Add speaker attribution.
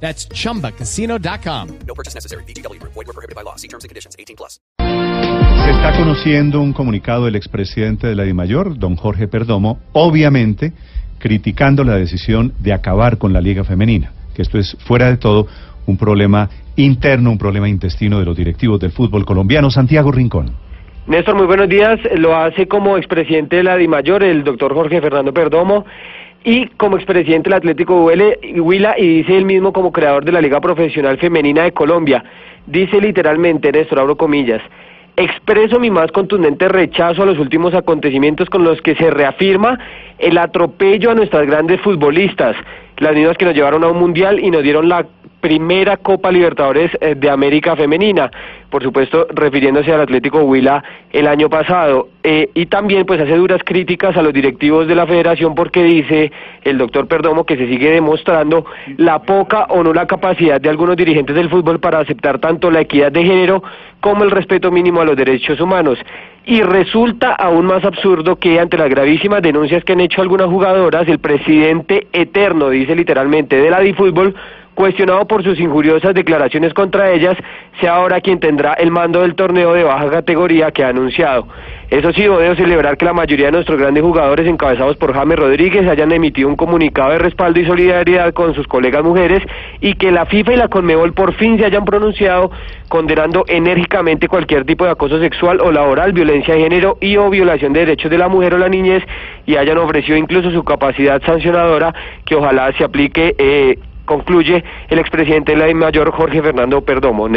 Speaker 1: That's chumbacasino.com.
Speaker 2: No purchase necessary. BGW. Void were prohibited by law. See terms and conditions. 18 plus.
Speaker 3: Se está conociendo un comunicado del expresidente de la DIMAYOR, don Jorge Perdomo, obviamente criticando la decisión de acabar con la Liga Femenina, que esto es fuera de todo un problema interno, un problema intestino de los directivos del fútbol colombiano. Santiago Rincón.
Speaker 4: Néstor, muy buenos días. Lo hace como expresidente de la DIMAYOR, el doctor Jorge Fernando Perdomo, y como expresidente del Atlético Huila, y dice él mismo como creador de la Liga Profesional Femenina de Colombia. Dice literalmente, Néstor, abro comillas, expreso mi más contundente rechazo a los últimos acontecimientos con los que se reafirma el atropello a nuestras grandes futbolistas, las mismas que nos llevaron a un mundial y nos dieron la primera Copa Libertadores eh, de América Femenina, por supuesto refiriéndose al Atlético Huila el año pasado. Eh, y también pues hace duras críticas a los directivos de la federación porque dice el doctor Perdomo que se sigue demostrando la poca o no la capacidad de algunos dirigentes del fútbol para aceptar tanto la equidad de género como el respeto mínimo a los derechos humanos. Y resulta aún más absurdo que ante las gravísimas denuncias que han hecho algunas jugadoras, el presidente eterno, dice literalmente, de la DiFútbol, cuestionado por sus injuriosas declaraciones contra ellas, sea ahora quien tendrá el mando del torneo de baja categoría que ha anunciado. Eso sí, debo celebrar que la mayoría de nuestros grandes jugadores, encabezados por James Rodríguez, hayan emitido un comunicado de respaldo y solidaridad con sus colegas mujeres y que la FIFA y la Conmebol por fin se hayan pronunciado condenando enérgicamente cualquier tipo de acoso sexual o laboral, violencia de género y o violación de derechos de la mujer o la niñez y hayan ofrecido incluso su capacidad sancionadora que ojalá se aplique. Eh, concluye el expresidente de la mayor Jorge Fernando Perdomo.